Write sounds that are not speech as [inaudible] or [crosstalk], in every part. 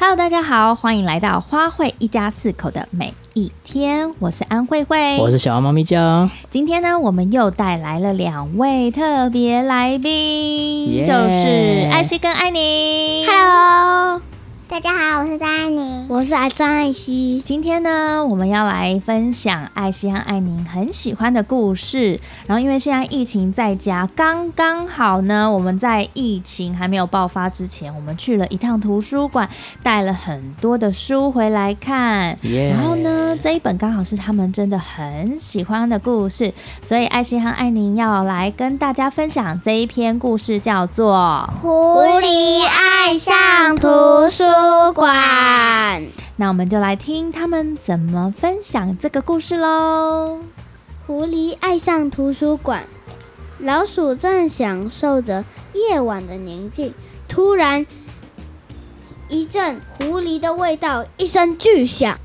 Hello，大家好，欢迎来到花卉一家四口的每一天。我是安慧慧，我是小猫咪酱。今天呢，我们又带来了两位特别来宾，yeah. 就是艾希跟艾宁。Hello。大家好，我是张爱宁，我是张爱希。今天呢，我们要来分享艾希和爱宁很喜欢的故事。然后，因为现在疫情在家，刚刚好呢，我们在疫情还没有爆发之前，我们去了一趟图书馆，带了很多的书回来看。然后呢，这一本刚好是他们真的很喜欢的故事，所以艾希和爱宁要来跟大家分享这一篇故事，叫做《狐狸爱上图书》。图书馆，那我们就来听他们怎么分享这个故事喽。狐狸爱上图书馆，老鼠正享受着夜晚的宁静，突然一阵狐狸的味道，一声巨响，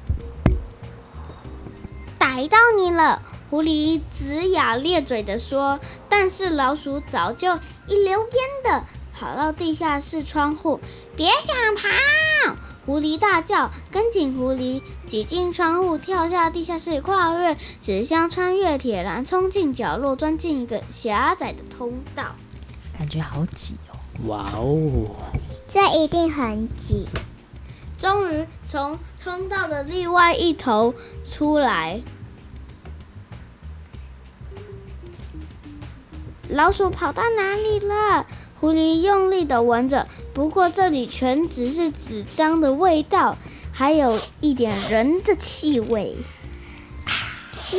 逮到你了！狐狸龇牙咧嘴地说。但是老鼠早就一溜烟的。跑到地下室窗户，别想跑！狐狸大叫，跟紧狐狸挤进窗户，跳下地下室，跨越纸箱，穿越铁栏，冲进角落，钻进一个狭窄的通道。感觉好挤哦！哇哦，这一定很挤。终于从通道的另外一头出来，老鼠跑到哪里了？狐狸用力的闻着，不过这里全只是纸张的味道，还有一点人的气味。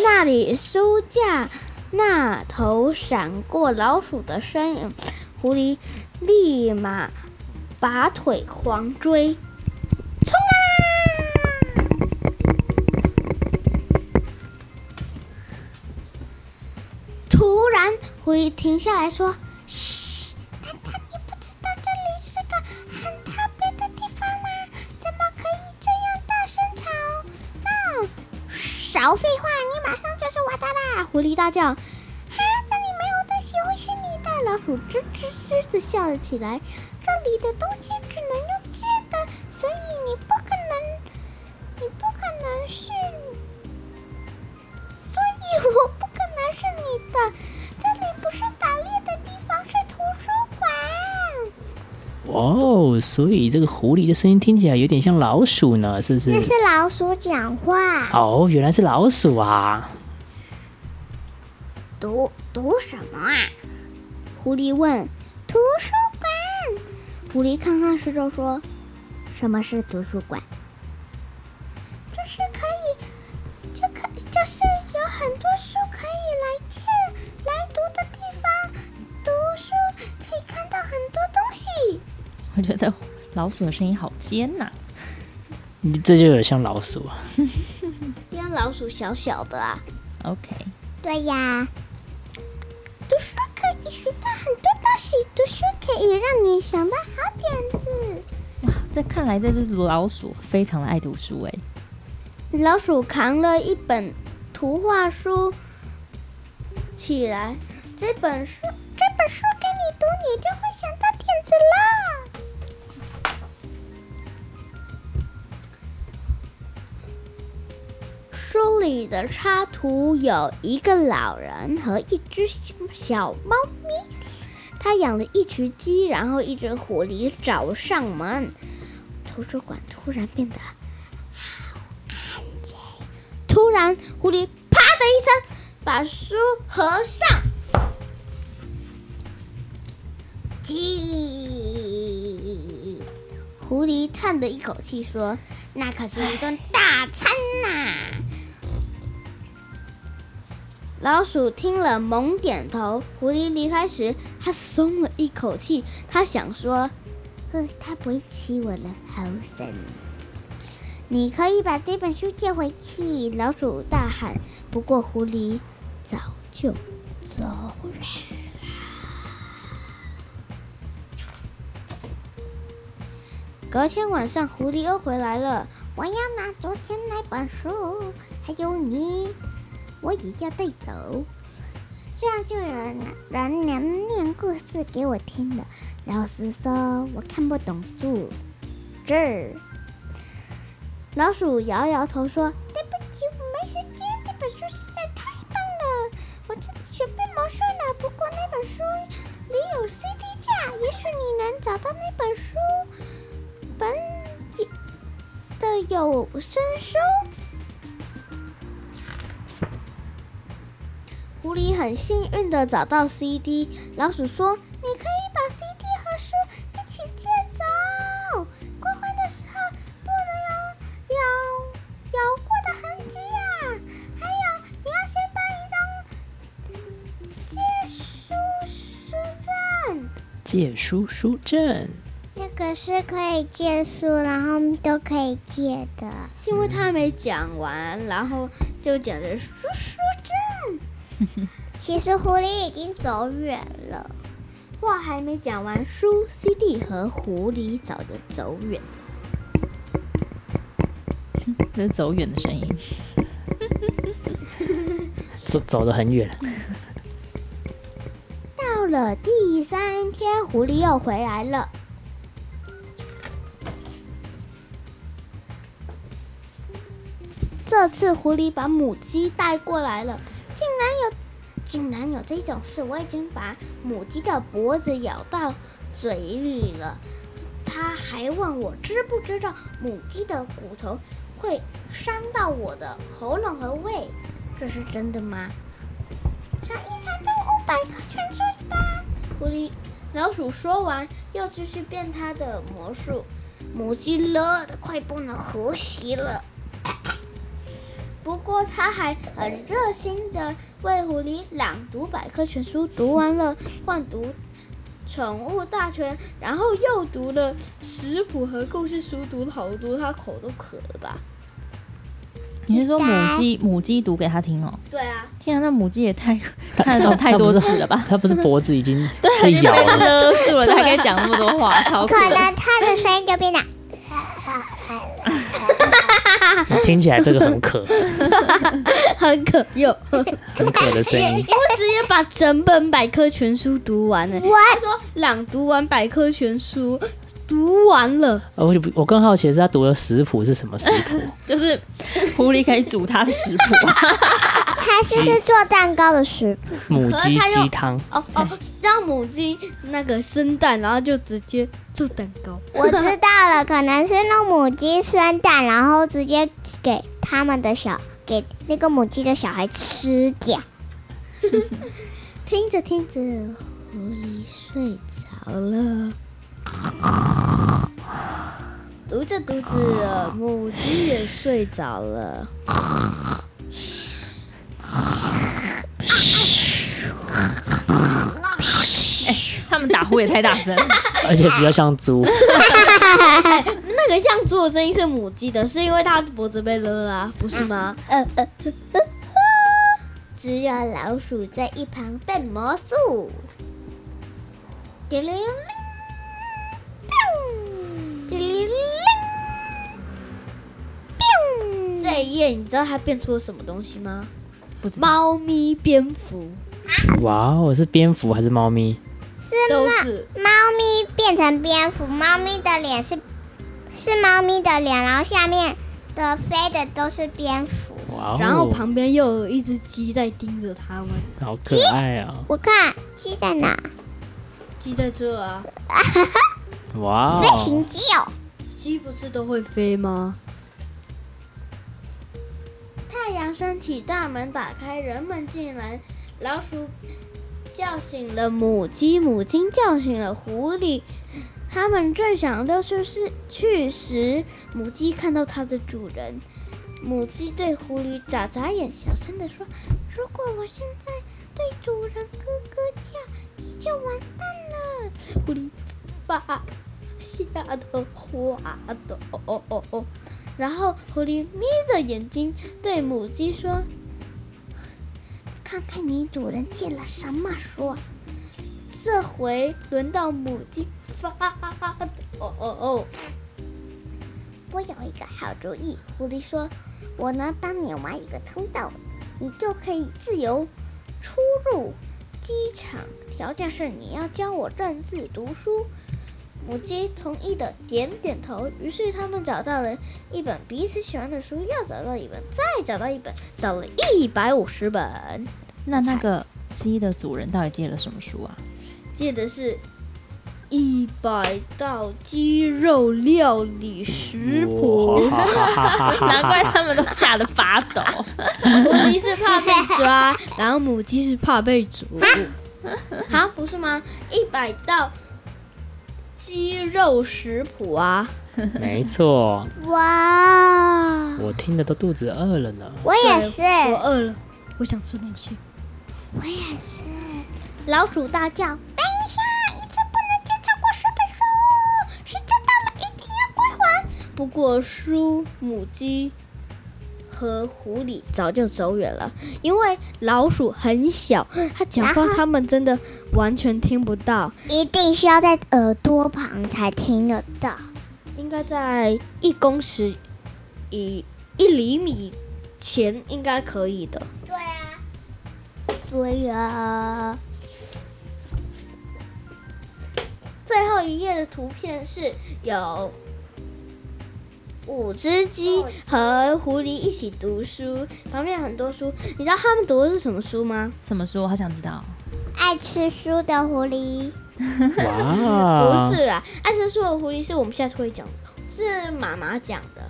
那里书架那头闪过老鼠的身影，狐狸立马拔腿狂追，冲啊！突然，狐狸停下来说。狐狸大叫：“哈，这里没有东西会是你的。”老鼠吱吱吱的笑了起来：“这里的东西只能用借的，所以你不可能，你不可能是，所以我不可能是你的。这里不是打猎的地方，是图书馆。”哦，所以这个狐狸的声音听起来有点像老鼠呢，是不是？那是老鼠讲话。哦，原来是老鼠啊！读读什么啊？狐狸问。图书馆。狐狸看看四周说：“什么是图书馆？就是可以，就可就是有很多书可以来借来读的地方。读书可以看到很多东西。”我觉得老鼠的声音好尖呐、啊！你这就有点像老鼠啊，[laughs] 像老鼠小小的啊。OK，对呀。让你想到好点子。哇，这看来这只老鼠非常的爱读书哎。老鼠扛了一本图画书起来，这本书，这本书给你读，你就会想到点子啦。书里的插图有一个老人和一只小猫咪，他养了一群鸡，然后一只狐狸找上门。图书馆突然变得好安静。突然，狐狸啪的一声把书合上。鸡，狐狸叹了一口气说：“那可是一顿大餐呐。”老鼠听了，猛点头。狐狸离开时，他松了一口气。他想说：“呵，他不会吃我了，好神！”你可以把这本书借回去。老鼠大喊。不过狐狸早就走了。隔天晚上，狐狸又回来了。我要拿昨天那本书，还有你。我也要带走，这样就有人人能念故事给我听了。老师说，我看不懂注字。老鼠摇摇头说：“对不起，我没时间。这本书实在太棒了，我真的准备魔术了。不过那本书里有 CD 架，也许你能找到那本书本的有声书。”狐狸很幸运的找到 CD，老鼠说：“你可以把 CD 和书一起借走。归还的时候不能有咬咬过的痕迹呀。还有，你要先办一张借书书证。借书书证，那个是可以借书，然后都可以借的。是因为他还没讲完，然后就讲着书书证。[laughs] 其实狐狸已经走远了，话还没讲完，书 CD 和狐狸早就走远。[laughs] 这是走远的声音。[laughs] 走走得很远。到了第三天，狐狸又回来了。这次狐狸把母鸡带过来了，竟然有这种事！我已经把母鸡的脖子咬到嘴里了。他还问我知不知道母鸡的骨头会伤到我的喉咙和胃，这是真的吗？尝一尝动物百科全书吧。狐狸老鼠说完，又继续变他的魔术。母鸡乐得快不能呼吸了。不过他还很热心的为狐狸朗读百科全书，读完了换读宠物大全，然后又读了食谱和故事书，读了好多，他口都渴了吧？你是说母鸡母鸡读给他听哦？对啊。天啊，那母鸡也太看得懂太多字了吧？它不是脖子已经 [laughs] 对，已经被被咬了，勒住了，他还可以讲那么多话，[laughs] 超可能它的声音就变得。[laughs] 听起来这个很渴，[laughs] 很可又很渴的声音。[laughs] 我直接把整本百科全书读完了。我说朗读完百科全书，读完了。我就我更好奇的是，他读的食谱是什么食谱？就是狐狸可以煮它的食谱啊。它是是做蛋糕的食谱。母鸡鸡汤。哦哦，让母鸡那个生蛋，然后就直接做蛋糕。我知道了，可能是让母鸡生蛋，然后直接给他们的小给那个母鸡的小孩吃掉。听着听着，狐狸睡着了。读着读着，母鸡也睡着了。们打呼也太大声，[laughs] 而且比较像猪。[laughs] 那个像猪的声音是母鸡的，是因为它脖子被勒了啊，不是吗？呃呃，只有老鼠在一旁变魔术。叮铃铃，叮铃铃，这一页你知道它变出了什么东西吗？不知道猫咪蝙蝠，哇哦，是蝙蝠还是猫咪？都是猫咪变成蝙蝠，猫咪的脸是是猫咪的脸，然后下面的飞的都是蝙蝠。哇哦，然后旁边又有一只鸡在盯着它们。好可爱啊！我看鸡在哪？鸡在这啊！[laughs] 哇飞哦，行鸡哦！鸡不是都会飞吗？太阳升起，大门打开，人们进来。老鼠叫醒了母鸡，母鸡叫醒了狐狸。他们正想溜出去时，母鸡看到它的主人。母鸡对狐狸眨眨眼，小声地说：“如果我现在对主人咯咯叫，你就完蛋了。”狐狸发吓得滑的哦哦哦哦。然后狐狸眯着眼睛对母鸡说：“看看你主人借了什么书。”这回轮到母鸡发抖！我有一个好主意，狐狸说：“我能帮你挖一个通道，你就可以自由出入机场。条件是你要教我认字读书。”母鸡同意的点点头。于是他们找到了一本彼此喜欢的书，又找到一本，再找到一本，找了一百五十本。那那个鸡的主人到底借了什么书啊？借的是一百道鸡肉料理食谱。难怪他们都吓得发抖。狐狸是怕被抓，然后母鸡是怕被煮。啊，不是吗？一百道鸡肉食谱啊！没错。哇！我听的都肚子饿了呢。我也是，我饿了，我想吃东西。我也是。老鼠大叫：“等一下，一次不能借超过十本书，时间到了，一定要归还。”不过，书母鸡和狐狸早就走远了，因为老鼠很小，它讲话他们真的完全听不到，一定需要在耳朵旁才听得到，应该在一公尺以一厘米前应该可以的。对啊，对呀。最后一页的图片是有五只鸡和狐狸一起读书，旁边有很多书。你知道他们读的是什么书吗？什么书？我好想知道。爱吃书的狐狸。[laughs] 哇！不是啦，爱吃书的狐狸是我们下次会讲的，是妈妈讲的。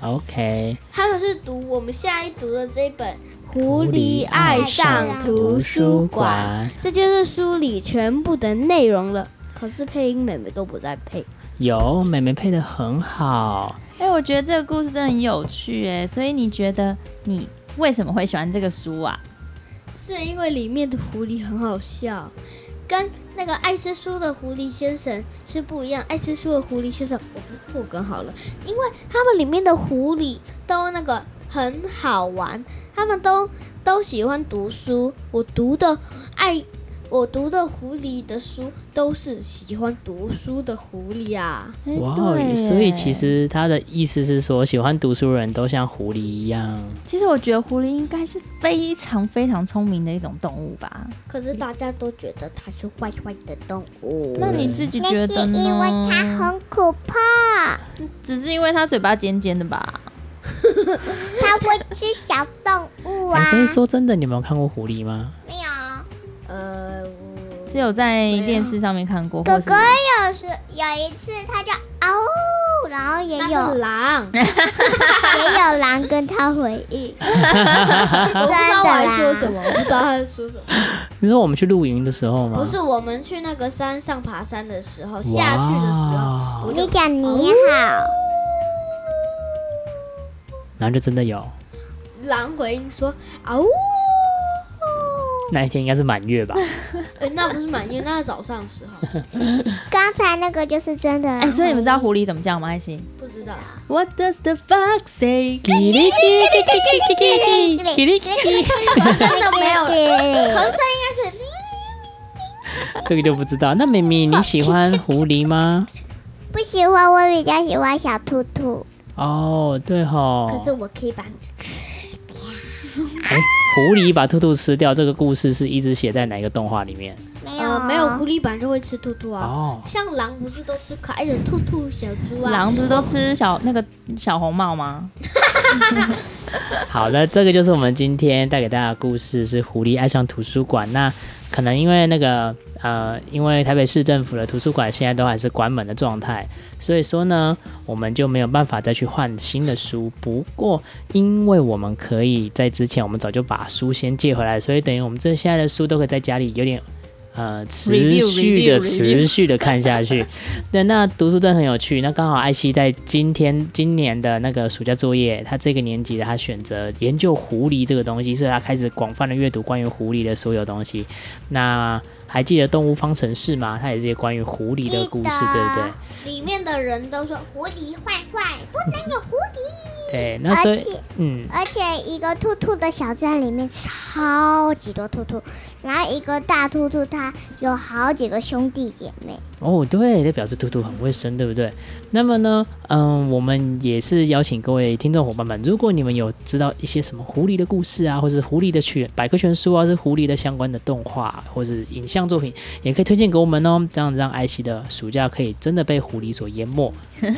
OK。他们是读我们下一读的这一本《狐狸爱上图书馆》，这就是书里全部的内容了。可是配音妹妹都不在配，有妹妹配的很好。哎、欸，我觉得这个故事真的很有趣哎，所以你觉得你为什么会喜欢这个书啊？是因为里面的狐狸很好笑，跟那个爱吃书的狐狸先生是不一样。爱吃书的狐狸先生，我不破梗好了，因为他们里面的狐狸都那个很好玩，他们都都喜欢读书。我读的爱。我读的狐狸的书都是喜欢读书的狐狸啊！哇，所以其实他的意思是说，喜欢读书的人都像狐狸一样。其实我觉得狐狸应该是非常非常聪明的一种动物吧。可是大家都觉得它是坏坏的动物。那你自己觉得呢？那是因为它很可怕。只是因为它嘴巴尖尖的吧？[laughs] 它会吃小动物啊！可以说真的，你有没有看过狐狸吗？没有。呃，只有在电视上面看过。哥哥有时有一次，他就嗷，然后也有狼，[laughs] 也有狼跟他回应。[laughs] 我不知道我在说什么，我不知道他在说什么。你说我们去露营的时候吗？不是，我们去那个山上爬山的时候，下去的时候，你讲你好，然后就真的有狼回应说嗷。那一天应该是满月吧？[laughs] 哎、欸，那不是满月，那是早上的时候。[laughs] 刚才那个就是真的。哎、欸，所以你们知道狐狸怎么叫吗？爱心不知道。What does the fox say？叽哩叽哩叽哩叽哩叽哩叽哩。[laughs] 真的没有。可是应该是。这个就不知道。那明明，你喜欢狐狸吗？不喜欢，我比较喜欢小兔兔。哦，对吼。可是我可以把你吃掉。哎。狐狸把兔兔吃掉，这个故事是一直写在哪个动画里面？没有，呃、没有。狐狸本来就会吃兔兔啊。哦。像狼不是都吃可爱的兔兔、小猪啊？狼不是都吃小那个小红帽吗？[laughs] 好的，这个就是我们今天带给大家的故事，是狐狸爱上图书馆。那可能因为那个呃，因为台北市政府的图书馆现在都还是关门的状态，所以说呢，我们就没有办法再去换新的书。不过，因为我们可以在之前，我们早就把书先借回来，所以等于我们这现在的书都可以在家里有点。呃，持续的、持续的看下去。[laughs] 对，那读书真的很有趣。那刚好艾希在今天、今年的那个暑假作业，他这个年级的他选择研究狐狸这个东西，所以他开始广泛的阅读关于狐狸的所有东西。那还记得动物方程式吗？它也是关于狐狸的故事，对不对？里面的人都说狐狸坏坏，不能有狐狸。对，那所以，嗯，而且一个兔兔的小镇里面超级多兔兔，然后一个大兔兔它有好几个兄弟姐妹。哦，对，这表示图图很会生，对不对？那么呢，嗯，我们也是邀请各位听众伙伴们，如果你们有知道一些什么狐狸的故事啊，或是狐狸的全百科全书啊，是狐狸的相关的动画或是影像作品，也可以推荐给我们哦。这样子让艾希的暑假可以真的被狐狸所淹没，[laughs] 也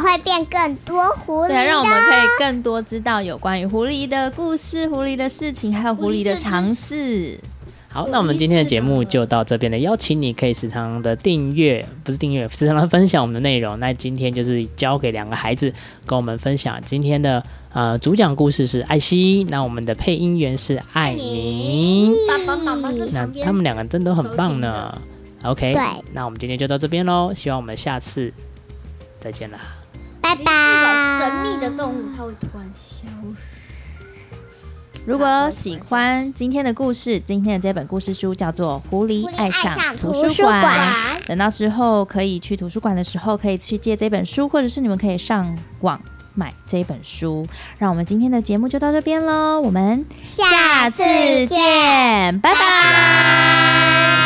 会变更多狐狸，对，让我们可以更多知道有关于狐狸的故事、狐狸的事情，还有狐狸的常识。好，那我们今天的节目就到这边了。邀请你可以时常的订阅，不是订阅，时常的分享我们的内容。那今天就是交给两个孩子跟我们分享今天的呃主讲故事是艾希，那我们的配音员是艾宁。爸爸妈妈是那他们两个真的很棒呢。OK，对，那我们今天就到这边喽。希望我们下次再见啦，拜拜。神秘的动物，它会突然消失。如果喜欢今天的故事，今天的这本故事书叫做《狐狸爱上图书馆》。等到之后可以去图书馆的时候，可以去借这本书，或者是你们可以上网买这本书。让我们今天的节目就到这边喽，我们下次见，拜拜。拜拜。